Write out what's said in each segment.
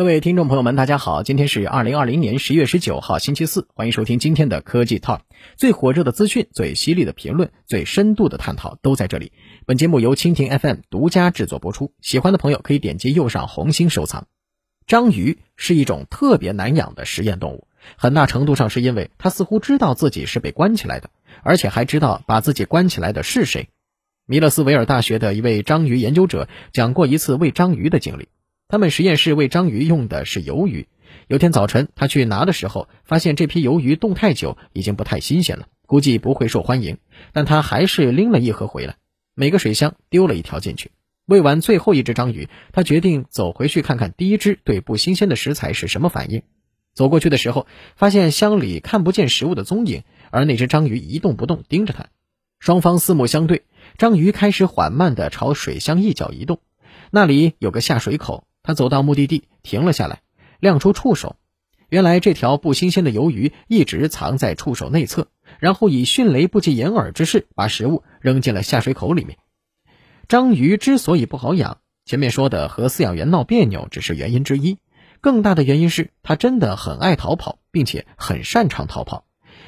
各位听众朋友们，大家好，今天是二零二零年十月十九号，星期四，欢迎收听今天的科技 Talk，最火热的资讯、最犀利的评论、最深度的探讨都在这里。本节目由蜻蜓 FM 独家制作播出，喜欢的朋友可以点击右上红心收藏。章鱼是一种特别难养的实验动物，很大程度上是因为它似乎知道自己是被关起来的，而且还知道把自己关起来的是谁。米勒斯维尔大学的一位章鱼研究者讲过一次喂章鱼的经历。他们实验室喂章鱼用的是鱿鱼。有天早晨，他去拿的时候，发现这批鱿鱼冻太久，已经不太新鲜了，估计不会受欢迎。但他还是拎了一盒回来，每个水箱丢了一条进去。喂完最后一只章鱼，他决定走回去看看第一只对不新鲜的食材是什么反应。走过去的时候，发现箱里看不见食物的踪影，而那只章鱼一动不动盯着他。双方四目相对，章鱼开始缓慢地朝水箱一角移动，那里有个下水口。他走到目的地，停了下来，亮出触手。原来这条不新鲜的鱿鱼一直藏在触手内侧，然后以迅雷不及掩耳之势把食物扔进了下水口里面。章鱼之所以不好养，前面说的和饲养员闹别扭只是原因之一，更大的原因是它真的很爱逃跑，并且很擅长逃跑。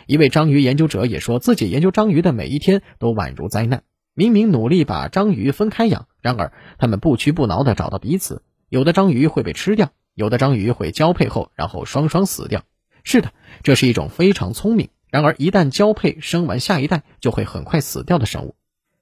一位章鱼研究者也说自己研究章鱼的每一天都宛如灾难。明明努力把章鱼分开养，然而它们不屈不挠地找到彼此。有的章鱼会被吃掉，有的章鱼会交配后，然后双双死掉。是的，这是一种非常聪明，然而一旦交配生完下一代，就会很快死掉的生物。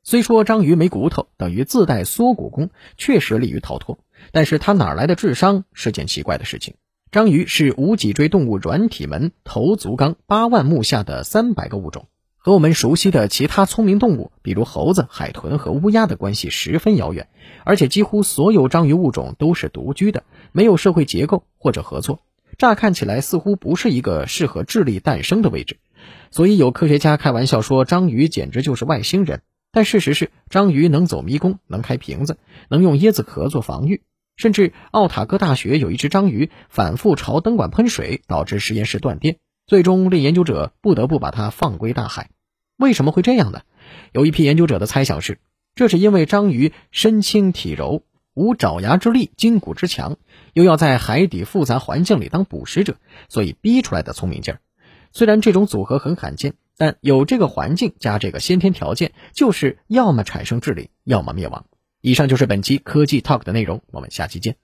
虽说章鱼没骨头，等于自带缩骨功，确实利于逃脱，但是它哪来的智商是件奇怪的事情。章鱼是无脊椎动物软体门头足纲八万目下的三百个物种。和我们熟悉的其他聪明动物，比如猴子、海豚和乌鸦的关系十分遥远，而且几乎所有章鱼物种都是独居的，没有社会结构或者合作。乍看起来似乎不是一个适合智力诞生的位置，所以有科学家开玩笑说章鱼简直就是外星人。但事实是，章鱼能走迷宫，能开瓶子，能用椰子壳做防御，甚至奥塔哥大学有一只章鱼反复朝灯管喷水，导致实验室断电。最终令研究者不得不把它放归大海。为什么会这样呢？有一批研究者的猜想是，这是因为章鱼身轻体柔，无爪牙之力，筋骨之强，又要在海底复杂环境里当捕食者，所以逼出来的聪明劲儿。虽然这种组合很罕见，但有这个环境加这个先天条件，就是要么产生智力，要么灭亡。以上就是本期科技 Talk 的内容，我们下期见。